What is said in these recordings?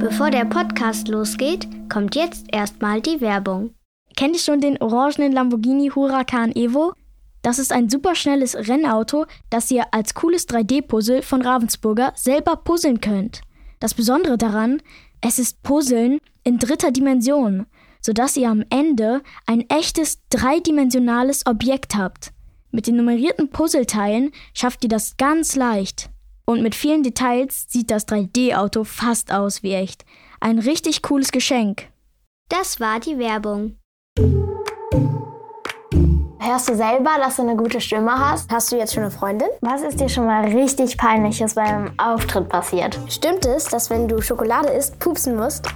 Bevor der Podcast losgeht, kommt jetzt erstmal die Werbung. Kennt ihr schon den orangenen Lamborghini Huracan Evo? Das ist ein superschnelles Rennauto, das ihr als cooles 3D-Puzzle von Ravensburger selber puzzeln könnt. Das Besondere daran, es ist Puzzeln in dritter Dimension, sodass ihr am Ende ein echtes dreidimensionales Objekt habt. Mit den nummerierten Puzzleteilen schafft ihr das ganz leicht. Und mit vielen Details sieht das 3D-Auto fast aus wie echt. Ein richtig cooles Geschenk. Das war die Werbung. Hörst du selber, dass du eine gute Stimme hast? Hast du jetzt schon eine Freundin? Was ist dir schon mal richtig peinliches beim Auftritt passiert? Stimmt es, dass wenn du Schokolade isst, pupsen musst?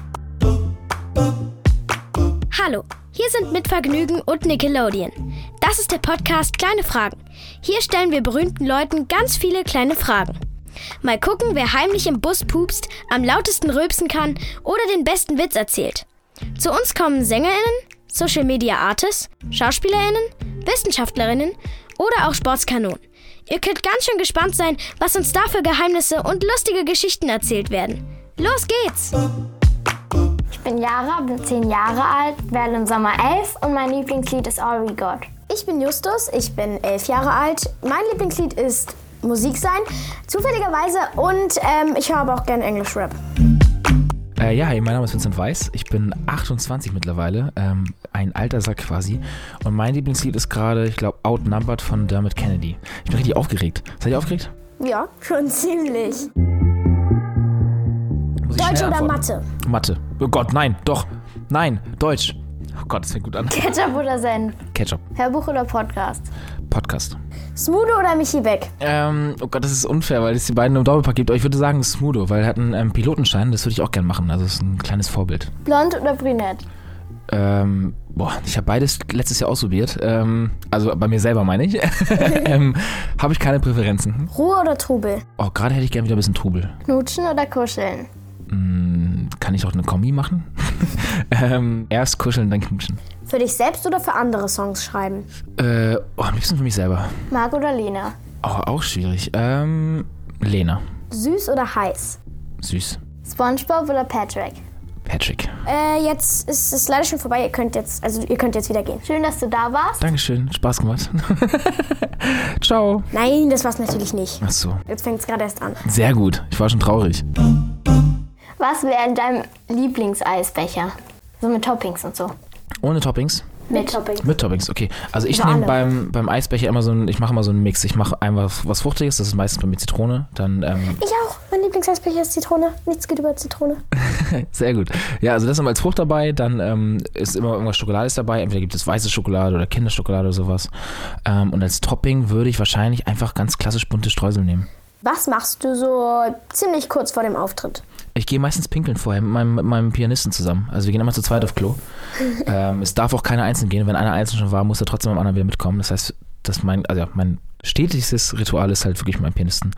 Hallo, hier sind mit Vergnügen und Nickelodeon. Das ist der Podcast Kleine Fragen. Hier stellen wir berühmten Leuten ganz viele kleine Fragen. Mal gucken, wer heimlich im Bus pupst, am lautesten rülpsen kann oder den besten Witz erzählt. Zu uns kommen SängerInnen, Social Media Artists, SchauspielerInnen, WissenschaftlerInnen oder auch Sportskanonen. Ihr könnt ganz schön gespannt sein, was uns da für Geheimnisse und lustige Geschichten erzählt werden. Los geht's! Ich bin Jara, bin zehn Jahre alt, werde im Sommer elf und mein Lieblingslied ist All We Got. Ich bin Justus, ich bin elf Jahre alt. Mein Lieblingslied ist Musik sein, zufälligerweise. Und ähm, ich höre aber auch gerne Englisch Rap. Äh, ja, hi, mein Name ist Vincent Weiss. Ich bin 28 mittlerweile, ähm, ein alter Sack quasi. Und mein Lieblingslied ist gerade, ich glaube, Outnumbered von Dermot Kennedy. Ich bin richtig aufgeregt. Seid ihr aufgeregt? Ja, schon ziemlich. Deutsch oder? Mathe? Mathe. Oh Gott, nein, doch. Nein, Deutsch. Oh Gott, das fängt gut an. Ketchup oder Senf? Ketchup. Hörbuch oder Podcast? Podcast. Smudo oder Michi Beck? Ähm, oh Gott, das ist unfair, weil es die beiden im Doppelpack gibt. Aber ich würde sagen Smudo, weil er hat einen ähm, Pilotenschein. Das würde ich auch gerne machen. Also, das ist ein kleines Vorbild. Blond oder brünett? Ähm, boah, ich habe beides letztes Jahr ausprobiert. Ähm, also bei mir selber meine ich. ähm, habe ich keine Präferenzen. Ruhe oder Trubel? Oh, gerade hätte ich gerne wieder ein bisschen Trubel. Knutschen oder kuscheln? Hm, kann ich auch eine Kombi machen? ähm, erst kuscheln, dann knutschen. Für dich selbst oder für andere Songs schreiben? Äh, oh, am liebsten für mich selber. Marc oder Lena? Oh, auch schwierig. Ähm, Lena. Süß oder heiß? Süß. Spongebob oder Patrick? Patrick. Äh, jetzt ist es leider schon vorbei. Ihr könnt jetzt, also ihr könnt jetzt wieder gehen. Schön, dass du da warst. Dankeschön, Spaß gemacht. Ciao. Nein, das war's natürlich nicht. Ach so, Jetzt fängt es gerade erst an. sehr gut. Ich war schon traurig. Was wäre in deinem Lieblingseisbecher? So mit Toppings und so. Ohne Toppings? Mit Toppings. Mit Toppings, okay. Also ich nehme beim, beim Eisbecher immer so ein, ich mache immer so einen Mix. Ich mache einfach was Fruchtiges, das ist meistens bei mir Zitrone. Dann, ähm, Ich auch. Mein Lieblingseisbecher ist Zitrone. Nichts geht über Zitrone. sehr gut. Ja, also das immer als Frucht dabei. Dann ähm, ist immer irgendwas Schokolades dabei. Entweder gibt es weiße Schokolade oder Kinderschokolade oder sowas. Ähm, und als Topping würde ich wahrscheinlich einfach ganz klassisch bunte Streusel nehmen. Was machst du so ziemlich kurz vor dem Auftritt? Ich gehe meistens pinkeln vorher mit meinem, mit meinem Pianisten zusammen. Also wir gehen immer zu zweit auf Klo. ähm, es darf auch keiner einzeln gehen. Wenn einer einzeln schon war, muss er trotzdem am anderen wieder mitkommen. Das heißt, dass mein, also ja, mein stetiges Ritual ist halt wirklich mit meinem Pianisten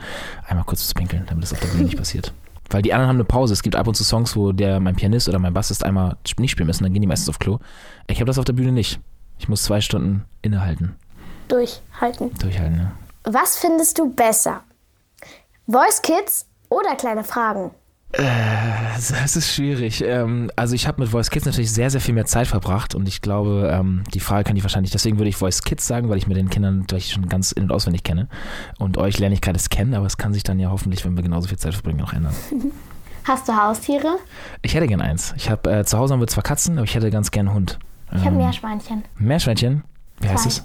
einmal kurz zu pinkeln, damit das auf der Bühne nicht passiert. Weil die anderen haben eine Pause. Es gibt ab und zu Songs, wo der mein Pianist oder mein Bassist einmal nicht spielen müssen, dann gehen die meistens auf Klo. Ich habe das auf der Bühne nicht. Ich muss zwei Stunden innehalten, Durchhalten. durchhalten. Ja. Was findest du besser? Voice Kids oder kleine Fragen? Das das ist schwierig. Ähm, also ich habe mit Voice Kids natürlich sehr, sehr viel mehr Zeit verbracht und ich glaube, ähm, die Frage kann ich wahrscheinlich, deswegen würde ich Voice Kids sagen, weil ich mit den Kindern natürlich schon ganz in- und auswendig kenne. Und euch lerne ich gerade das kennen, aber es kann sich dann ja hoffentlich, wenn wir genauso viel Zeit verbringen, auch ändern. Hast du Haustiere? Ich hätte gern eins. Ich habe äh, zu Hause haben wir zwar Katzen, aber ich hätte ganz gern einen Hund. Ich habe Ähm, Meerschweinchen. Meerschweinchen. Wie heißt Zwei. es?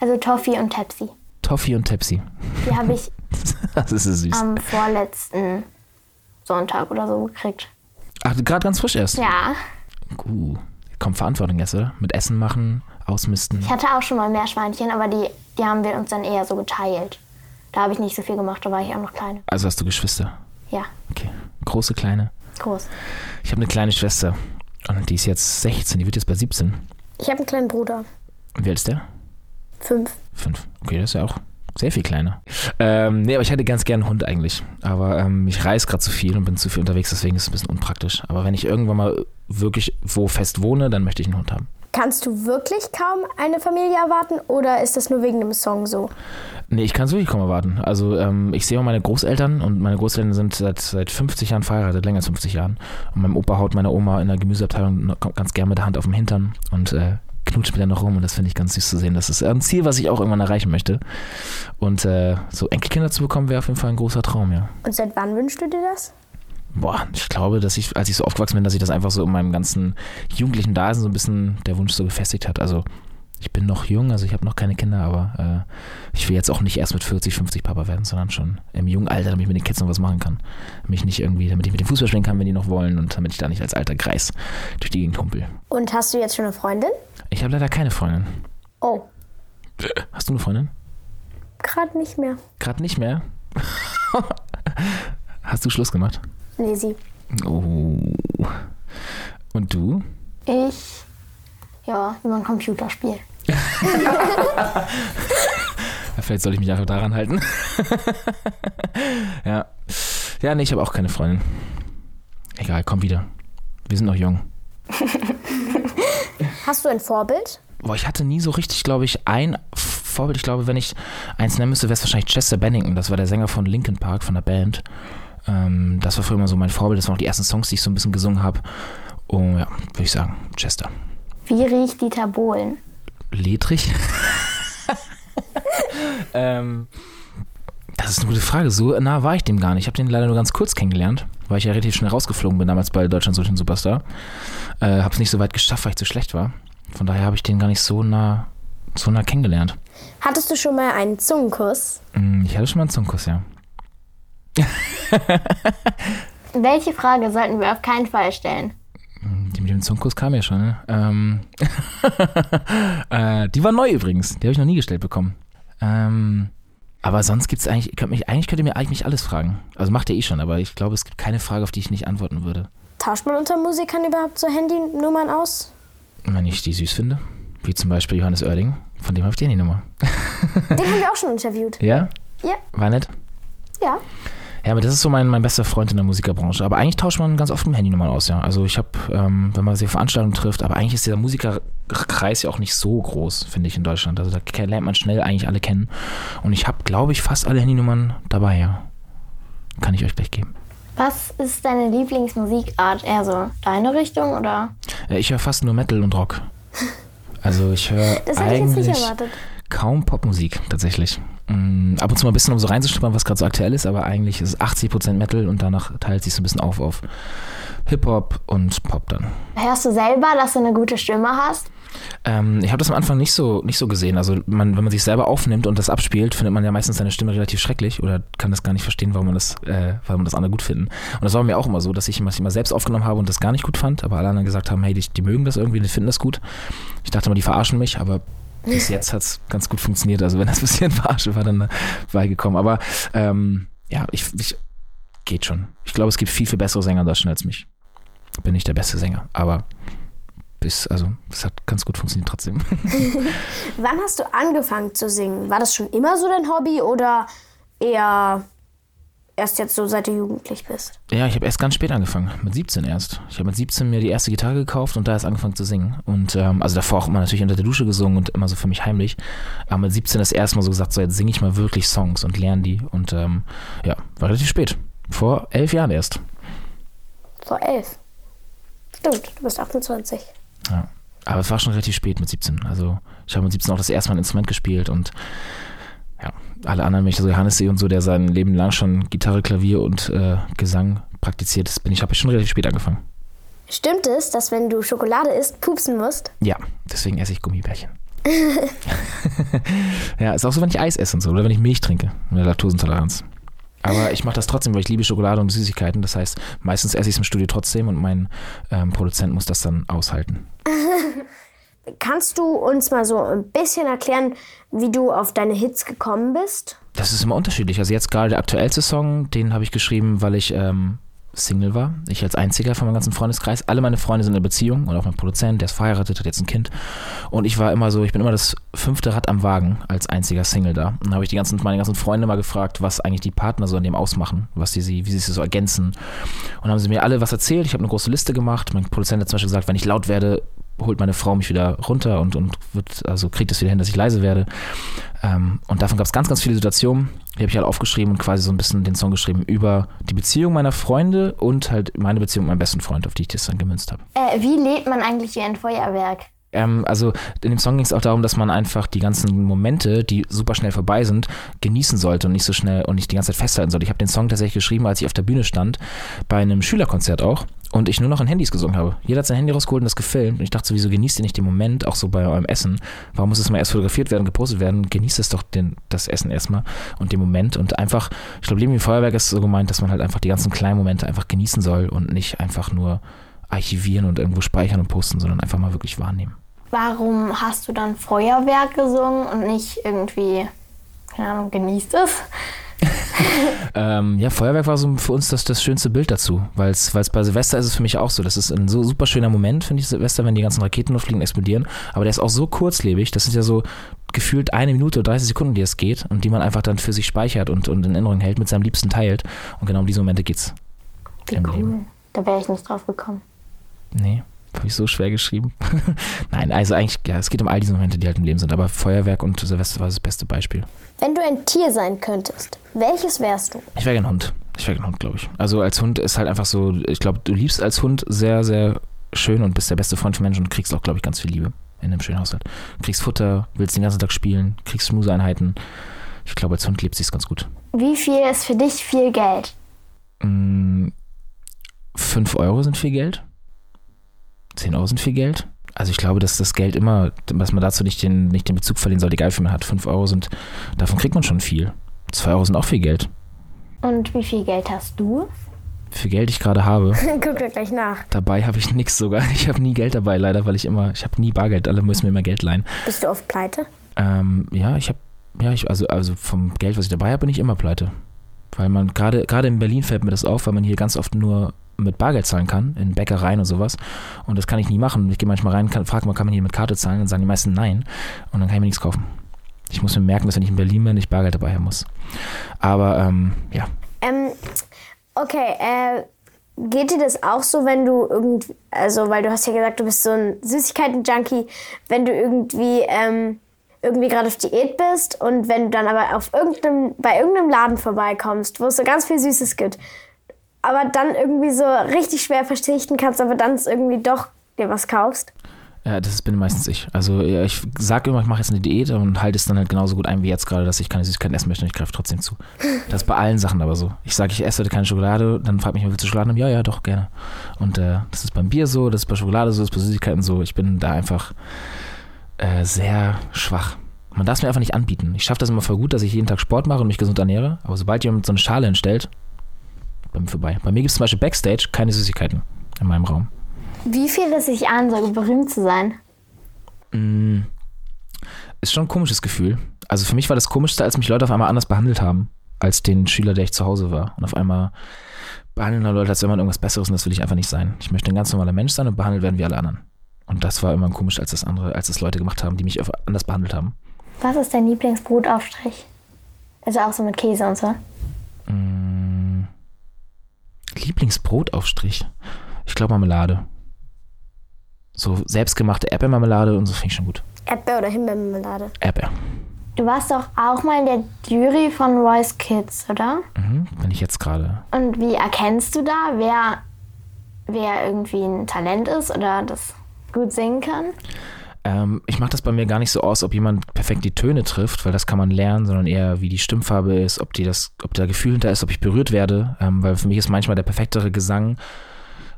Also Toffee und Tepsi. Toffee und Tepsi. Die habe ich Das ist süß. am vorletzten Sonntag oder so gekriegt. Ach, gerade ganz frisch erst. Ja, Uh, kommt Verantwortung jetzt, oder? Mit Essen machen, ausmisten. ich hatte auch schon mal Meerschweinchen, aber die, die haben wir uns dann eher so geteilt. Da habe ich nicht so viel gemacht, da war ich auch noch kleine. Also hast du Geschwister. Ja, Okay. Große, kleine. groß. Ich habe eine kleine Schwester und die ist jetzt 16, die wird jetzt bei 17. Ich habe einen kleinen Bruder. Wie alt ist der? Fünf. Fünf. Okay, das ist ja auch sehr viel kleiner. Ähm, nee, aber ich hätte ganz gerne einen Hund eigentlich. Aber ähm, ich reise gerade zu viel und bin zu viel unterwegs, deswegen ist es ein bisschen unpraktisch. Aber wenn ich irgendwann mal wirklich wo fest wohne, dann möchte ich einen Hund haben. Kannst du wirklich kaum eine Familie erwarten oder ist das nur wegen dem Song so? Nee, ich kann es wirklich kaum erwarten. Also ähm, ich sehe auch meine Großeltern und meine Großeltern sind seit, seit 50 Jahren verheiratet, länger als 50 Jahren. Und mein Opa haut meine Oma in der Gemüseabteilung ganz gern mit der Hand auf dem Hintern und äh, knutscht mir dann noch rum und das finde ich ganz süß zu sehen. Das ist ein Ziel, was ich auch irgendwann erreichen möchte. Und äh, so Enkelkinder zu bekommen, wäre auf jeden Fall ein großer Traum, ja. Und seit wann wünschst du dir das? Boah, ich glaube, dass ich, als ich so aufgewachsen bin, dass sich das einfach so in meinem ganzen jugendlichen Dasein so ein bisschen der Wunsch so gefestigt hat. Also ich bin noch jung, also ich habe noch keine Kinder, aber äh, ich will jetzt auch nicht erst mit 40, 50 Papa werden, sondern schon im jungen Alter, damit ich mit den Kids noch was machen kann. Mich nicht irgendwie, damit ich mit dem Fußball spielen kann, wenn die noch wollen und damit ich da nicht als alter Kreis durch die Gegend humpel. Und hast du jetzt schon eine Freundin? Ich habe leider keine Freundin. Oh. Hast du eine Freundin? Gerade nicht mehr. Gerade nicht mehr? Hast du Schluss gemacht? Nee, sie. Oh. Und du? Ich, ja, über ein Computerspiel. Vielleicht soll ich mich einfach daran halten. ja. Ja, nee, ich habe auch keine Freundin. Egal, komm wieder. Wir sind noch jung. Hast du ein Vorbild? Boah, ich hatte nie so richtig, glaube ich, ein Vorbild. Ich glaube, wenn ich eins nennen müsste, wäre es wahrscheinlich Chester Bennington. Das war der Sänger von Linkin Park, von der Band. Ähm, das war früher immer so mein Vorbild. Das waren auch die ersten Songs, die ich so ein bisschen gesungen habe. Und ja, würde ich sagen, Chester. Wie riecht Dieter Bohlen? Ledrig? ähm, das ist eine gute Frage. So nah war ich dem gar nicht. Ich habe den leider nur ganz kurz kennengelernt, weil ich ja relativ schnell rausgeflogen bin damals bei Deutschland durch den Superstar. Äh, habe es nicht so weit geschafft, weil ich zu schlecht war. Von daher habe ich den gar nicht so nah, so nah kennengelernt. Hattest du schon mal einen Zungenkuss? Mm, Ich hatte schon mal einen Zungenkuss, ja. Welche Frage sollten wir auf keinen Fall stellen? Die mit dem Zungenkuss kam ja schon, ne? Ähm, äh, die war neu übrigens. Die habe ich noch nie gestellt bekommen. Ähm, aber sonst gibt es eigentlich, könnt mich, eigentlich könnt ihr mir eigentlich alles fragen. Also macht ihr eh schon, aber ich glaube, es gibt keine Frage, auf die ich nicht antworten würde. Tauscht man unter Musikern überhaupt so Handynummern aus? Wenn ich die süß finde. Wie zum Beispiel Johannes Oerding. Von dem habe ich die Nummer. Den haben wir auch schon interviewt. Ja? Ja. War nett? Ja. Ja, aber das ist so mein, mein bester Freund in der Musikerbranche. Aber eigentlich tauscht man ganz oft mit Handynummern aus, ja. Also ich habe, ähm, wenn man sich auf Veranstaltungen trifft, aber eigentlich ist dieser Musikerkreis ja auch nicht so groß, finde ich, in Deutschland. Also da lernt man schnell eigentlich alle kennen. Und ich habe, glaube ich, fast alle Handynummern dabei, ja. Kann ich euch gleich geben. Was ist deine Lieblingsmusikart? Eher so deine Richtung oder? Äh, ich höre fast nur Metal und Rock. Also ich höre eigentlich kaum Popmusik tatsächlich. Mm, ab und zu mal ein bisschen, um so reinzuschnuppern, was gerade so aktuell ist, aber eigentlich ist es 80% Metal und danach teilt sich so ein bisschen auf auf Hip-Hop und Pop dann. Hörst du selber, dass du eine gute Stimme hast? Ähm, ich habe das am Anfang nicht so, nicht so gesehen. Also man, wenn man sich selber aufnimmt und das abspielt, findet man ja meistens seine Stimme relativ schrecklich oder kann das gar nicht verstehen, warum man das, äh, warum das andere gut finden. Und das war mir auch immer so, dass ich immer, immer selbst aufgenommen habe und das gar nicht gut fand, aber alle anderen gesagt haben, hey, die, die mögen das irgendwie, die finden das gut. Ich dachte immer, die verarschen mich, aber bis jetzt hat es ganz gut funktioniert. Also wenn das ein bisschen Verarsche war, dann beigekommen. Aber ähm, ja, ich, ich geht schon. Ich glaube, es gibt viel, viel bessere Sänger in Deutschland als mich. Bin nicht der beste Sänger, aber bis, also, das hat ganz gut funktioniert trotzdem. Wann hast du angefangen zu singen? War das schon immer so dein Hobby oder eher erst jetzt so, seit du jugendlich bist? Ja, ich habe erst ganz spät angefangen, mit 17 erst. Ich habe mit 17 mir die erste Gitarre gekauft und da erst angefangen zu singen. Und ähm, also davor auch immer natürlich unter der Dusche gesungen und immer so für mich heimlich. Aber mit 17 das erste Mal so gesagt, so jetzt singe ich mal wirklich Songs und lerne die. Und ähm, ja, war relativ spät. Vor elf Jahren erst. Vor elf. Stimmt, du bist 28. Ja. Aber es war schon relativ spät mit 17. Also ich habe mit 17 auch das erste Mal ein Instrument gespielt und alle anderen, wenn ich so Johannes sehe und so, der sein Leben lang schon Gitarre, Klavier und äh, Gesang praktiziert, das bin ich, habe ich schon relativ spät angefangen. Stimmt es, dass wenn du Schokolade isst, pupsen musst? Ja, deswegen esse ich Gummibärchen. ja, ist auch so, wenn ich Eis esse und so, oder wenn ich Milch trinke, mit der Laktoseintoleranz. Aber ich mache das trotzdem, weil ich liebe Schokolade und Süßigkeiten. Das heißt, meistens esse ich es im Studio trotzdem und mein ähm, Produzent muss das dann aushalten. Kannst du uns mal so ein bisschen erklären, wie du auf deine Hits gekommen bist? Das ist immer unterschiedlich. Also jetzt gerade der aktuellste Song, den habe ich geschrieben, weil ich ähm, Single war. Ich als einziger von meinem ganzen Freundeskreis. Alle meine Freunde sind in Beziehung und auch mein Produzent, der ist verheiratet, hat jetzt ein Kind. Und ich war immer so, ich bin immer das fünfte Rad am Wagen als einziger Single da. Und habe ich die ganzen, meine ganzen Freunde mal gefragt, was eigentlich die Partner so an dem ausmachen, was die sie, wie sie sich so ergänzen. Und haben sie mir alle was erzählt. Ich habe eine große Liste gemacht. Mein Produzent hat zum Beispiel gesagt, wenn ich laut werde, holt meine Frau mich wieder runter und, und wird, also kriegt es wieder hin, dass ich leise werde. Ähm, und davon gab es ganz, ganz viele Situationen. Die habe ich halt aufgeschrieben und quasi so ein bisschen den Song geschrieben über die Beziehung meiner Freunde und halt meine Beziehung mit meinem besten Freund, auf die ich das dann gemünzt habe. Äh, wie lebt man eigentlich wie ein Feuerwerk? Ähm, also in dem Song ging es auch darum, dass man einfach die ganzen Momente, die super schnell vorbei sind, genießen sollte und nicht so schnell und nicht die ganze Zeit festhalten sollte. Ich habe den Song tatsächlich geschrieben, als ich auf der Bühne stand, bei einem Schülerkonzert auch und ich nur noch in Handys gesungen habe. Jeder hat sein Handy rausgeholt und das gefilmt. Und ich dachte so, wieso genießt ihr nicht den Moment, auch so bei eurem Essen? Warum muss es mal erst fotografiert werden, gepostet werden? Genießt es doch den, das Essen erstmal und den Moment. Und einfach, ich glaube, Leben wie Feuerwerk ist so gemeint, dass man halt einfach die ganzen kleinen Momente einfach genießen soll und nicht einfach nur archivieren und irgendwo speichern und posten, sondern einfach mal wirklich wahrnehmen. Warum hast du dann Feuerwerk gesungen und nicht irgendwie, keine Ahnung, genießt es? ähm, ja, Feuerwerk war so für uns das, das schönste Bild dazu, weil es bei Silvester ist es für mich auch so. Das ist ein so super schöner Moment, finde ich, Silvester, wenn die ganzen Raketen nur fliegen, explodieren. Aber der ist auch so kurzlebig, das sind ja so gefühlt eine Minute oder 30 Sekunden, die es geht und die man einfach dann für sich speichert und, und in Erinnerung hält, mit seinem Liebsten teilt. Und genau um diese Momente geht's. Wie cool. Leben. Da wäre ich nicht drauf gekommen. Nee. Habe ich so schwer geschrieben. Nein, also eigentlich, ja, es geht um all diese Momente, die halt im Leben sind. Aber Feuerwerk und Silvester war das beste Beispiel. Wenn du ein Tier sein könntest, welches wärst du? Ich wäre ein Hund. Ich wäre ein Hund, glaube ich. Also als Hund ist halt einfach so, ich glaube, du liebst als Hund sehr, sehr schön und bist der beste Freund von Menschen und kriegst auch, glaube ich, ganz viel Liebe in einem schönen Haushalt. Kriegst Futter, willst den ganzen Tag spielen, kriegst Schmuseeinheiten. Ich glaube, als Hund lebt sich ganz gut. Wie viel ist für dich viel Geld? Mm, fünf Euro sind viel Geld. 10 Euro sind viel Geld. Also ich glaube, dass das Geld immer, dass man dazu nicht den, nicht den Bezug verlieren soll, egal wie viel man hat. 5 Euro sind, davon kriegt man schon viel. 2 Euro sind auch viel Geld. Und wie viel Geld hast du? Wie viel Geld ich gerade habe. Guck dir gleich nach. Dabei habe ich nichts sogar. Ich habe nie Geld dabei, leider, weil ich immer, ich habe nie Bargeld. Alle müssen mir immer Geld leihen. Bist du oft pleite? Ähm, ja, ich habe, ja, ich, also, also vom Geld, was ich dabei habe, bin ich immer pleite. Weil man gerade, gerade in Berlin fällt mir das auf, weil man hier ganz oft nur mit Bargeld zahlen kann, in Bäckereien und sowas. Und das kann ich nie machen. Ich gehe manchmal rein, frage mal, kann man hier mit Karte zahlen? Dann sagen die meisten nein. Und dann kann ich mir nichts kaufen. Ich muss mir merken, dass wenn ich in Berlin bin, ich Bargeld dabei haben muss. Aber ähm, ja. Ähm, okay, äh, geht dir das auch so, wenn du irgendwie, also weil du hast ja gesagt, du bist so ein Süßigkeiten-Junkie, wenn du irgendwie ähm, irgendwie gerade auf Diät bist und wenn du dann aber auf irgendeinem, bei irgendeinem Laden vorbeikommst, wo es so ganz viel Süßes gibt, aber dann irgendwie so richtig schwer verzichten kannst, aber dann irgendwie doch dir was kaufst? Ja, das bin meistens ich. Also ich sage immer, ich mache jetzt eine Diät und halte es dann halt genauso gut ein wie jetzt gerade, dass ich keine Süßigkeiten essen möchte und ich greife trotzdem zu. Das ist bei allen Sachen aber so. Ich sage, ich esse heute keine Schokolade, dann fragt mich, willst du Schokolade? Ja, ja, doch, gerne. Und äh, das ist beim Bier so, das ist bei Schokolade so, das ist bei Süßigkeiten so. Ich bin da einfach äh, sehr schwach. Man darf es mir einfach nicht anbieten. Ich schaffe das immer voll gut, dass ich jeden Tag Sport mache und mich gesund ernähre, aber sobald jemand so eine Schale hinstellt, bei mir vorbei. Bei mir gibt es zum Beispiel Backstage keine Süßigkeiten in meinem Raum. Wie fühlt es sich an, so berühmt zu sein? Mm, ist schon ein komisches Gefühl. Also für mich war das Komischste, als mich Leute auf einmal anders behandelt haben, als den Schüler, der ich zu Hause war. Und auf einmal behandeln Leute, als wenn man irgendwas Besseres und das will ich einfach nicht sein. Ich möchte ein ganz normaler Mensch sein und behandelt werden wie alle anderen. Und das war immer komisch, als das andere, als das Leute gemacht haben, die mich anders behandelt haben. Was ist dein Lieblingsbrotaufstrich? Also auch so mit Käse und so? Mm, Lieblingsbrotaufstrich? Ich glaube Marmelade. So selbstgemachte Erdbeermarmelade und so finde ich schon gut. Erdbeer- oder Himbeermarmelade? Erdbeer. Du warst doch auch mal in der Jury von Royce Kids, oder? Mhm, bin ich jetzt gerade. Und wie erkennst du da, wer, wer irgendwie ein Talent ist oder das gut singen kann? Ähm, ich mache das bei mir gar nicht so aus, ob jemand perfekt die Töne trifft, weil das kann man lernen, sondern eher, wie die Stimmfarbe ist, ob, die das, ob da Gefühl hinter ist, ob ich berührt werde. Ähm, weil für mich ist manchmal der perfektere Gesang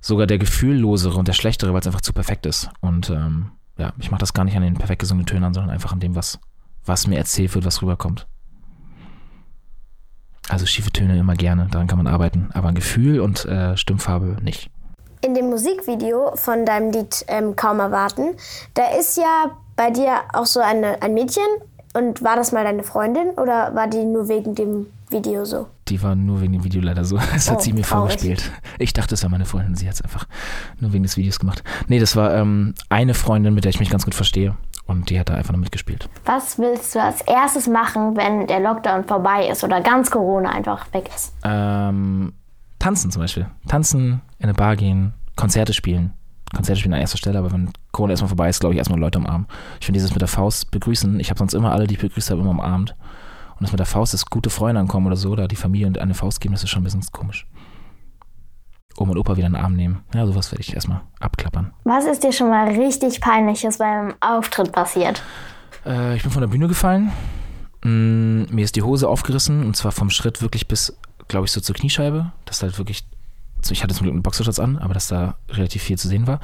sogar der gefühllosere und der schlechtere, weil es einfach zu perfekt ist. Und ähm, ja, ich mache das gar nicht an den perfekt gesungenen Tönen an, sondern einfach an dem, was, was mir erzählt wird, was rüberkommt. Also schiefe Töne immer gerne, daran kann man arbeiten, aber Gefühl und äh, Stimmfarbe nicht. In dem Musikvideo von deinem Lied ähm, Kaum erwarten, da ist ja bei dir auch so eine, ein Mädchen. Und war das mal deine Freundin oder war die nur wegen dem Video so? Die war nur wegen dem Video leider so. Das hat Oh, sie mir traurig. vorgespielt. Ich dachte, es war meine Freundin. Sie hat es einfach nur wegen des Videos gemacht. Nee, das war ähm, eine Freundin, mit der ich mich ganz gut verstehe. Und die hat da einfach nur mitgespielt. Was willst du als erstes machen, wenn der Lockdown vorbei ist oder ganz Corona einfach weg ist? Ähm, tanzen zum Beispiel. Tanzen, in eine Bar gehen, Konzerte spielen. Konzerte spielen an erster Stelle, aber wenn Corona erstmal vorbei ist, glaube ich, erstmal Leute umarmen. Ich finde dieses mit der Faust begrüßen, ich habe sonst immer alle, die ich begrüßt habe, immer umarmt. Und das mit der Faust, dass gute Freunde ankommen oder so, oder die Familie und eine Faust geben, das ist schon ein bisschen komisch. Oma und Opa wieder in den Arm nehmen. Ja, sowas werde ich erstmal abklappern. Was ist dir schon mal richtig Peinliches beim Auftritt passiert? Äh, ich bin von der Bühne gefallen. Mm, mir ist die Hose aufgerissen und zwar vom Schritt wirklich bis, glaube ich, so zur Kniescheibe. Das halt wirklich, ich hatte zum Glück einen Boxershorts an, aber dass da relativ viel zu sehen war.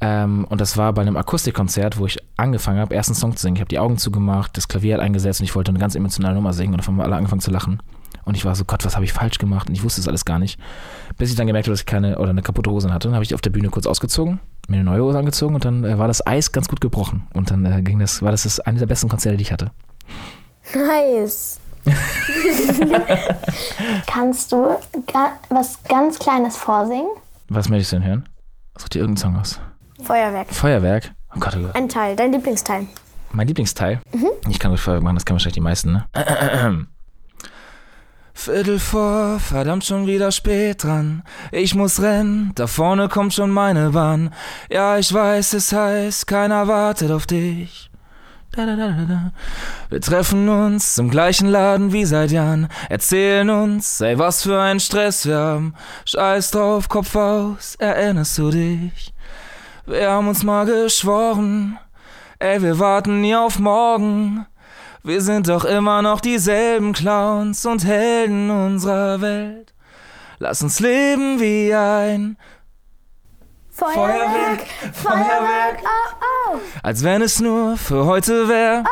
Ähm, und das war bei einem Akustikkonzert, wo ich angefangen habe, ersten Song zu singen. Ich habe die Augen zugemacht, das Klavier hat eingesetzt und ich wollte eine ganz emotionale Nummer singen und haben wir alle angefangen zu lachen. Und ich war so, Gott, was habe ich falsch gemacht? Und ich wusste es alles gar nicht. Bis ich dann gemerkt habe, dass ich keine oder eine kaputte Hose hatte. Dann habe ich auf der Bühne kurz ausgezogen, mir eine neue Hose angezogen und dann äh, war das Eis ganz gut gebrochen. Und dann äh, ging das, war das, das eine der besten Konzerte, die ich hatte. Nice. Kannst du ga was ganz Kleines vorsingen? Was möchtest du denn hören? Such dir irgendeinen Song aus. Feuerwerk. Feuerwerk. Oh Gott, oh Gott. Ein Teil, dein Lieblingsteil. Mein Lieblingsteil. Ich kann ruhig Feuerwerk machen, das kennen wahrscheinlich die meisten, ne? Viertel vor, verdammt schon wieder spät dran. Ich muss rennen, da vorne kommt schon meine Bahn. Ja, ich weiß, es heißt, keiner wartet auf dich. Da, da, da. Wir treffen uns im gleichen Laden wie seit Jahren, erzählen uns, ey, was für ein Stress wir haben. Scheiß drauf, Kopf aus, erinnerst du dich? Wir haben uns mal geschworen, ey, wir warten nie auf morgen. Wir sind doch immer noch dieselben Clowns und Helden unserer Welt. Lass uns leben wie ein Feuerwerk, Feuerwerk, Oh, oh. als wenn es nur für heute wäre.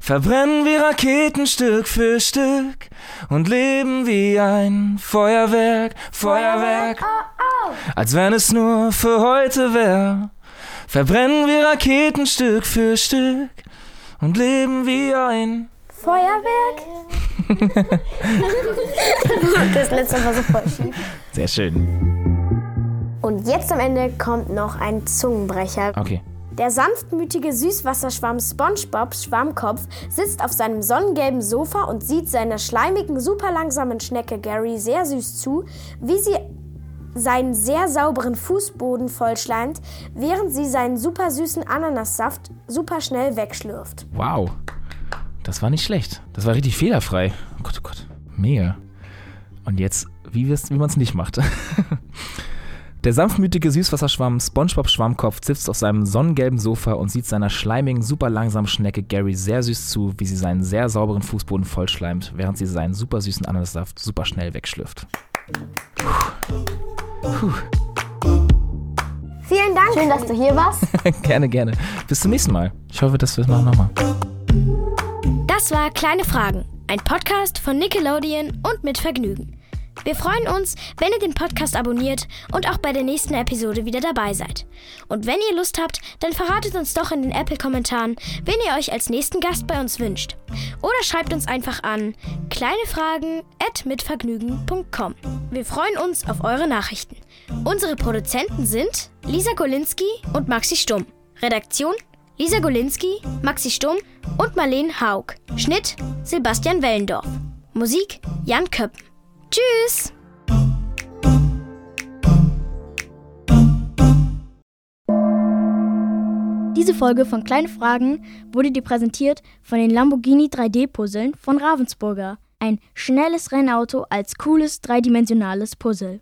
Verbrennen wir Raketen Stück für Stück und leben wie ein Feuerwerk, Feuerwerk, als wenn es nur für heute wäre. Verbrennen wir Raketen Stück für Stück und leben wie ein Feuerwerk. das letzte war so voll schief. Sehr schön. Und jetzt am Ende kommt noch ein Zungenbrecher. Okay. Der sanftmütige Süßwasserschwamm SpongeBob Schwammkopf sitzt auf seinem sonnengelben Sofa und sieht seiner schleimigen, super langsamen Schnecke Gary sehr süß zu, wie sie seinen sehr sauberen Fußboden vollschleimt, während sie seinen super süßen Ananassaft super schnell wegschlürft. Wow. Das war nicht schlecht. Das war richtig fehlerfrei. Oh Gott, oh Gott. Mega. Und jetzt, wie, wie man es nicht macht. Der sanftmütige Süßwasserschwamm SpongeBob Schwammkopf sitzt auf seinem sonnengelben Sofa und sieht seiner schleimigen, super langsamen Schnecke Gary sehr süß zu, wie sie seinen sehr sauberen Fußboden vollschleimt, während sie seinen super süßen Ananassaft super schnell wegschlürft. Vielen Dank. Schön, dass du hier warst. gerne, gerne. Bis zum nächsten Mal. Ich hoffe, dass wir es machen nochmal. Das war Kleine Fragen, ein Podcast von Nickelodeon und mit Vergnügen. Wir freuen uns, wenn ihr den Podcast abonniert und auch bei der nächsten Episode wieder dabei seid. Und wenn ihr Lust habt, dann verratet uns doch in den Apple-Kommentaren, wen ihr euch als nächsten Gast bei uns wünscht. Oder schreibt uns einfach an kleinefragen@mitvergnügen.com. Wir freuen uns auf eure Nachrichten. Unsere Produzenten sind Lisa Golinski und Maxi Stumm. Redaktion Lisa Golinski, Maxi Stumm und Marlene Haug. Schnitt Sebastian Wellendorf. Musik Jan Köppen. Tschüss! Diese Folge von Kleine Fragen wurde dir präsentiert von den Lamborghini 3D-Puzzeln von Ravensburger. Ein schnelles Rennauto als cooles dreidimensionales Puzzle.